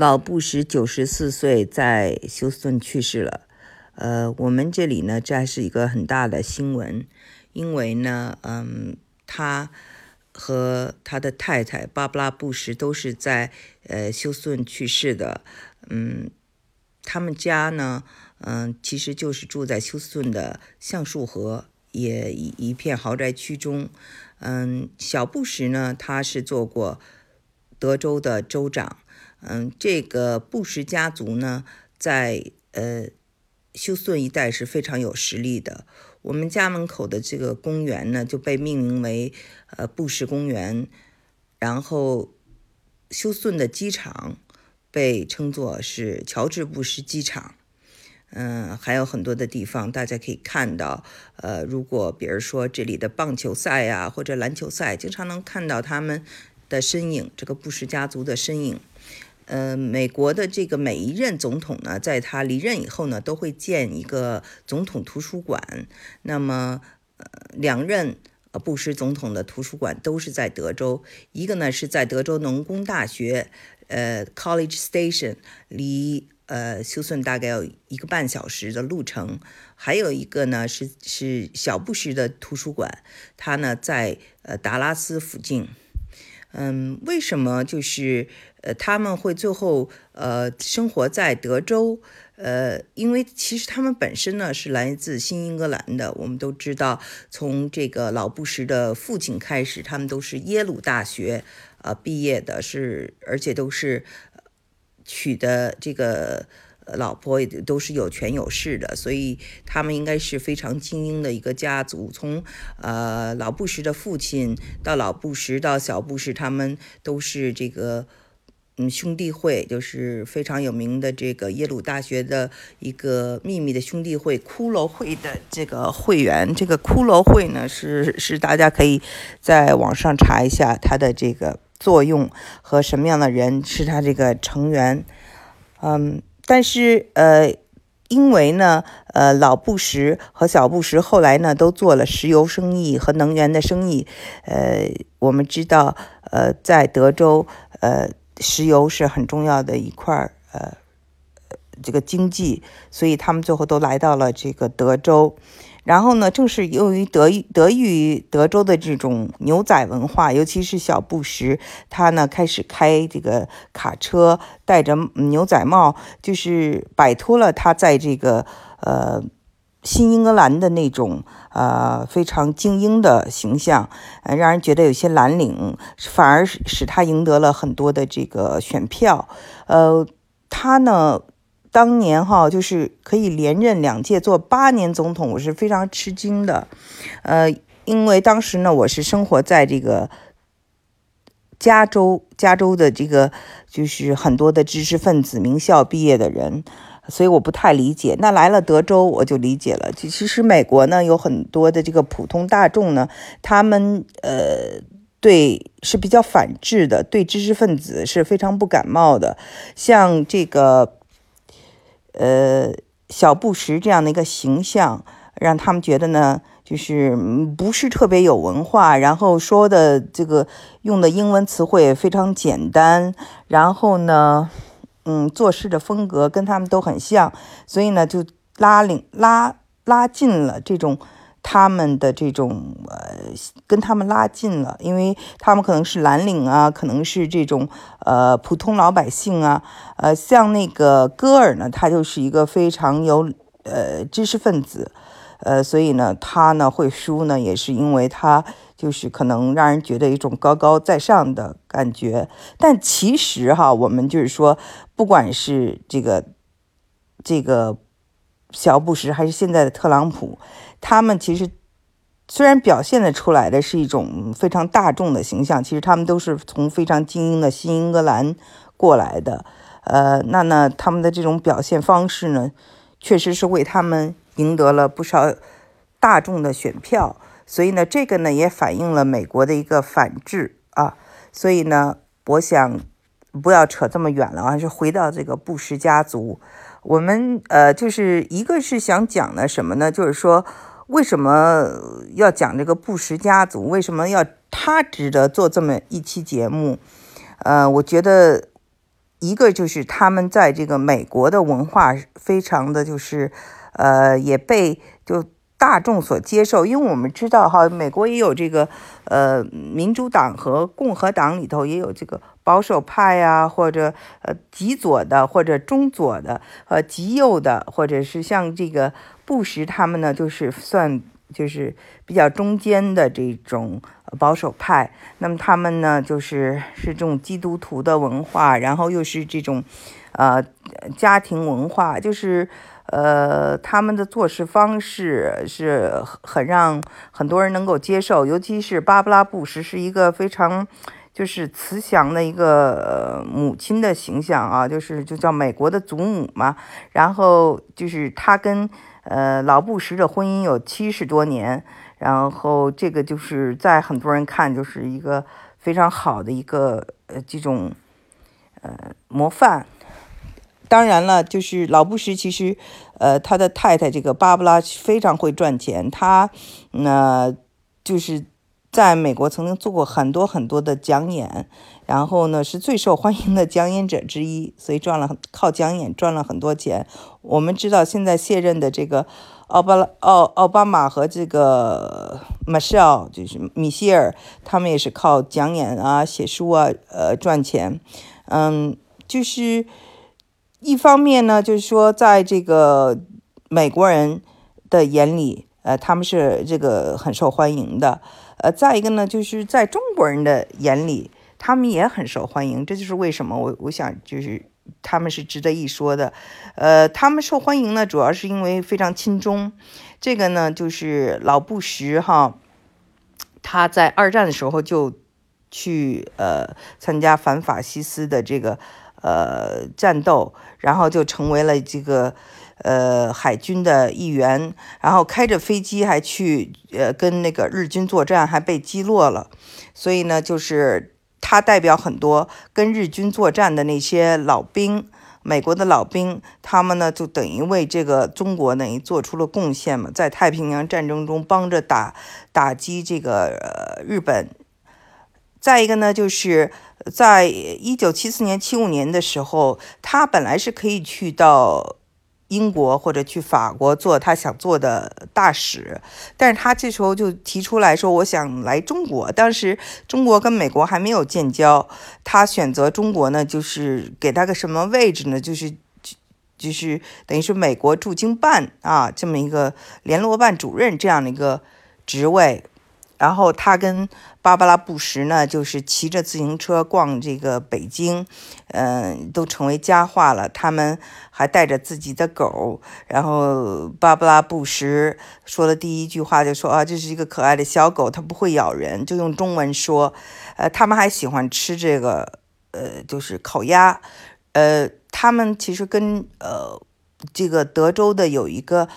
老布什九十四岁在休斯顿去世了。呃，我们这里呢，这还是一个很大的新闻，因为呢，嗯，他和他的太太芭芭拉布什都是在呃休斯顿去世的。嗯，他们家呢，嗯，其实就是住在休斯顿的橡树河也一一片豪宅区中。嗯，小布什呢，他是做过德州的州长。嗯，这个布什家族呢，在呃休斯顿一带是非常有实力的。我们家门口的这个公园呢，就被命名为呃布什公园。然后休斯顿的机场被称作是乔治布什机场。嗯，还有很多的地方大家可以看到。呃，如果比如说这里的棒球赛啊，或者篮球赛，经常能看到他们的身影，这个布什家族的身影。呃，美国的这个每一任总统呢，在他离任以后呢，都会建一个总统图书馆。那么，呃，两任布什总统的图书馆都是在德州，一个呢是在德州农工大学，呃，College Station，离呃休斯顿大概有一个半小时的路程。还有一个呢是是小布什的图书馆，它呢在呃达拉斯附近。嗯，为什么就是呃他们会最后呃生活在德州？呃，因为其实他们本身呢是来自新英格兰的。我们都知道，从这个老布什的父亲开始，他们都是耶鲁大学呃毕业的，是而且都是娶的这个。老婆也都是有权有势的，所以他们应该是非常精英的一个家族。从呃老布什的父亲到老布什到小布什，他们都是这个嗯兄弟会，就是非常有名的这个耶鲁大学的一个秘密的兄弟会——骷髅会的这个会员。这个骷髅会呢，是是大家可以在网上查一下它的这个作用和什么样的人是他这个成员。嗯。但是，呃，因为呢，呃，老布什和小布什后来呢，都做了石油生意和能源的生意。呃，我们知道，呃，在德州，呃，石油是很重要的一块儿，呃，这个经济，所以他们最后都来到了这个德州。然后呢，正是由于得益得益于德州的这种牛仔文化，尤其是小布什，他呢开始开这个卡车，戴着牛仔帽，就是摆脱了他在这个呃新英格兰的那种呃非常精英的形象，呃，让人觉得有些蓝领，反而使他赢得了很多的这个选票。呃，他呢。当年哈，就是可以连任两届做八年总统，我是非常吃惊的。呃，因为当时呢，我是生活在这个加州，加州的这个就是很多的知识分子、名校毕业的人，所以我不太理解。那来了德州，我就理解了。其实美国呢，有很多的这个普通大众呢，他们呃，对是比较反智的，对知识分子是非常不感冒的，像这个。呃，小布什这样的一个形象，让他们觉得呢，就是不是特别有文化，然后说的这个用的英文词汇非常简单，然后呢，嗯，做事的风格跟他们都很像，所以呢，就拉领拉拉近了这种。他们的这种呃，跟他们拉近了，因为他们可能是蓝领啊，可能是这种呃普通老百姓啊，呃，像那个戈尔呢，他就是一个非常有呃知识分子，呃，所以呢，他呢会输呢，也是因为他就是可能让人觉得一种高高在上的感觉。但其实哈，我们就是说，不管是这个这个小布什，还是现在的特朗普。他们其实虽然表现的出来的是一种非常大众的形象，其实他们都是从非常精英的新英格兰过来的。呃，那呢，他们的这种表现方式呢，确实是为他们赢得了不少大众的选票。所以呢，这个呢也反映了美国的一个反制啊。所以呢，我想不要扯这么远了，还是回到这个布什家族。我们呃，就是一个是想讲的什么呢？就是说。为什么要讲这个布什家族？为什么要他值得做这么一期节目？呃，我觉得一个就是他们在这个美国的文化非常的就是，呃，也被就大众所接受，因为我们知道哈，美国也有这个呃民主党和共和党里头也有这个保守派呀，或者呃极左的，或者中左的，呃极右的，或者是像这个布什他们呢，就是算。就是比较中间的这种保守派，那么他们呢，就是是这种基督徒的文化，然后又是这种，呃，家庭文化，就是呃，他们的做事方式是很让很多人能够接受，尤其是芭芭拉·布什是一个非常就是慈祥的一个母亲的形象啊，就是就叫美国的祖母嘛，然后就是他跟。呃，老布什的婚姻有七十多年，然后这个就是在很多人看就是一个非常好的一个呃这种呃模范。当然了，就是老布什其实呃他的太太这个芭芭拉非常会赚钱，他那就是在美国曾经做过很多很多的讲演。然后呢，是最受欢迎的讲演者之一，所以赚了靠讲演赚了很多钱。我们知道，现在卸任的这个奥巴奥奥巴马和这个 Michelle 就是米歇尔，他们也是靠讲演啊、写书啊，呃赚钱。嗯，就是一方面呢，就是说，在这个美国人的眼里，呃，他们是这个很受欢迎的。呃，再一个呢，就是在中国人的眼里。他们也很受欢迎，这就是为什么我我想就是他们是值得一说的。呃，他们受欢迎呢，主要是因为非常亲中。这个呢，就是老布什哈，他在二战的时候就去呃参加反法西斯的这个呃战斗，然后就成为了这个呃海军的一员，然后开着飞机还去呃跟那个日军作战，还被击落了。所以呢，就是。他代表很多跟日军作战的那些老兵，美国的老兵，他们呢就等于为这个中国等于做出了贡献嘛，在太平洋战争中帮着打打击这个日本。再一个呢，就是在一九七四年、七五年的时候，他本来是可以去到。英国或者去法国做他想做的大使，但是他这时候就提出来说：“我想来中国。”当时中国跟美国还没有建交，他选择中国呢，就是给他个什么位置呢？就是就就是等于是美国驻京办啊，这么一个联络办主任这样的一个职位。然后他跟芭芭拉·布什呢，就是骑着自行车逛这个北京，嗯，都成为佳话了。他们还带着自己的狗，然后芭芭拉·布什说的第一句话就说：“啊，这是一个可爱的小狗，它不会咬人。”就用中文说。呃，他们还喜欢吃这个，呃，就是烤鸭。呃，他们其实跟呃这个德州的有一个。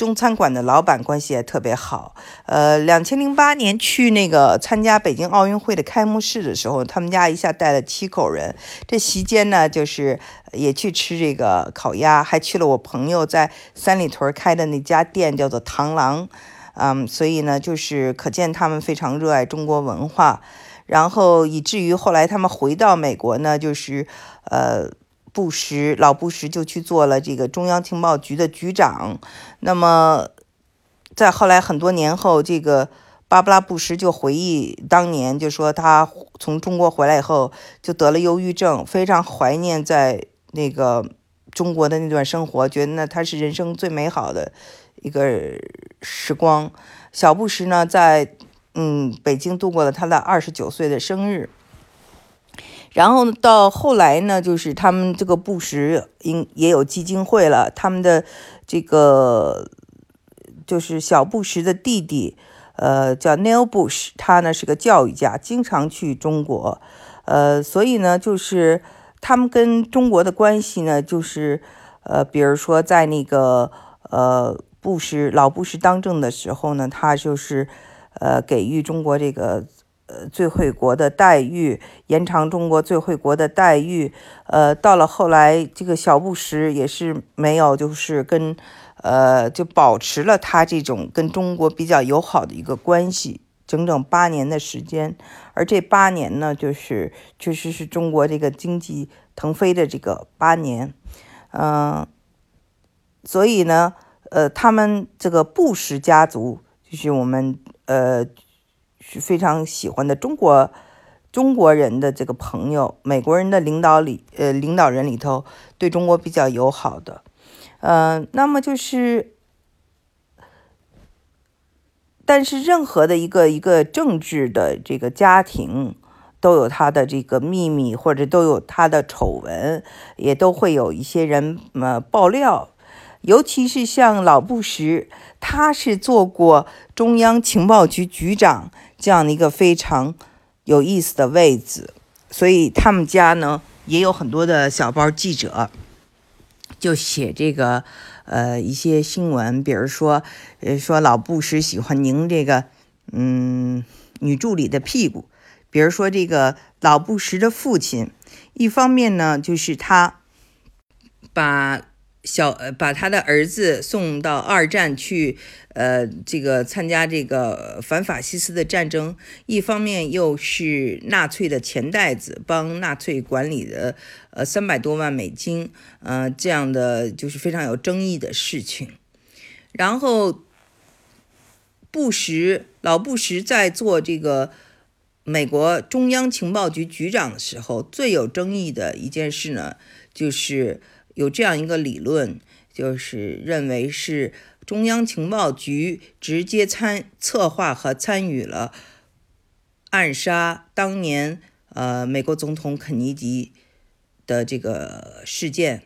中餐馆的老板关系也特别好。呃，两千零八年去那个参加北京奥运会的开幕式的时候，他们家一下带了七口人。这席间呢，就是也去吃这个烤鸭，还去了我朋友在三里屯开的那家店，叫做螳螂。嗯，所以呢，就是可见他们非常热爱中国文化。然后以至于后来他们回到美国呢，就是呃。布什老布什就去做了这个中央情报局的局长。那么，在后来很多年后，这个巴布拉布什就回忆当年，就说他从中国回来以后就得了忧郁症，非常怀念在那个中国的那段生活，觉得那他是人生最美好的一个时光。小布什呢，在嗯北京度过了他的二十九岁的生日。然后到后来呢，就是他们这个布什应也有基金会了。他们的这个就是小布什的弟弟，呃，叫 Neil Bush，他呢是个教育家，经常去中国，呃，所以呢，就是他们跟中国的关系呢，就是呃，比如说在那个呃布什老布什当政的时候呢，他就是呃给予中国这个。呃，最惠国的待遇，延长中国最惠国的待遇。呃，到了后来，这个小布什也是没有，就是跟，呃，就保持了他这种跟中国比较友好的一个关系。整整八年的时间，而这八年呢，就是确实是中国这个经济腾飞的这个八年，嗯，所以呢，呃，他们这个布什家族就是我们呃是非常喜欢的中国中国人的这个朋友，美国人的领导里呃领导人里头对中国比较友好的，嗯，那么就是。但是，任何的一个一个政治的这个家庭，都有他的这个秘密，或者都有他的丑闻，也都会有一些人呃爆料。尤其是像老布什，他是做过中央情报局局长这样的一个非常有意思的位置，所以他们家呢也有很多的小报记者，就写这个。呃，一些新闻，比如说，呃，说老布什喜欢拧这个，嗯，女助理的屁股。比如说，这个老布什的父亲，一方面呢，就是他把。小呃，把他的儿子送到二战去，呃，这个参加这个反法西斯的战争。一方面又是纳粹的钱袋子，帮纳粹管理的，呃，三百多万美金，呃，这样的就是非常有争议的事情。然后，布什老布什在做这个美国中央情报局局长的时候，最有争议的一件事呢，就是。有这样一个理论，就是认为是中央情报局直接参策划和参与了暗杀当年呃美国总统肯尼迪的这个事件。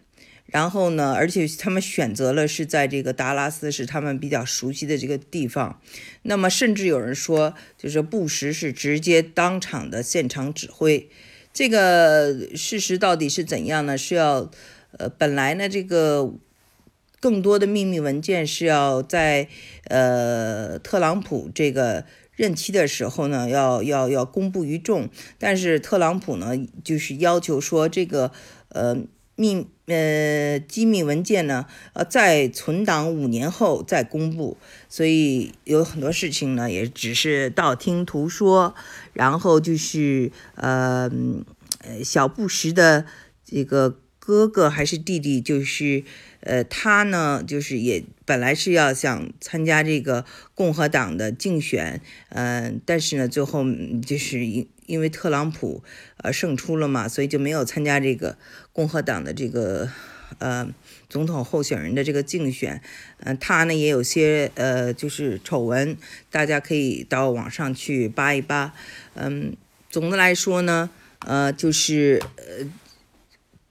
然后呢，而且他们选择了是在这个达拉斯，是他们比较熟悉的这个地方。那么甚至有人说，就是布什是直接当场的现场指挥。这个事实到底是怎样呢？是要。呃，本来呢，这个更多的秘密文件是要在呃特朗普这个任期的时候呢，要要要公布于众。但是特朗普呢，就是要求说这个呃秘呃机密文件呢，呃在存档五年后再公布。所以有很多事情呢，也只是道听途说。然后就是呃呃小布什的这个。哥哥还是弟弟，就是，呃，他呢，就是也本来是要想参加这个共和党的竞选，嗯，但是呢，最后就是因因为特朗普呃胜出了嘛，所以就没有参加这个共和党的这个呃总统候选人的这个竞选，嗯，他呢也有些呃就是丑闻，大家可以到网上去扒一扒，嗯，总的来说呢，呃，就是呃。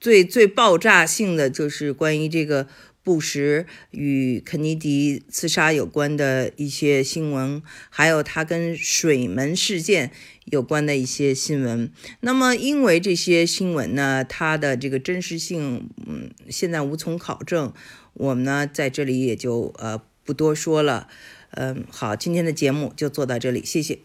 最最爆炸性的就是关于这个布什与肯尼迪刺杀有关的一些新闻，还有他跟水门事件有关的一些新闻。那么，因为这些新闻呢，它的这个真实性，嗯，现在无从考证，我们呢在这里也就呃不多说了。嗯，好，今天的节目就做到这里，谢谢。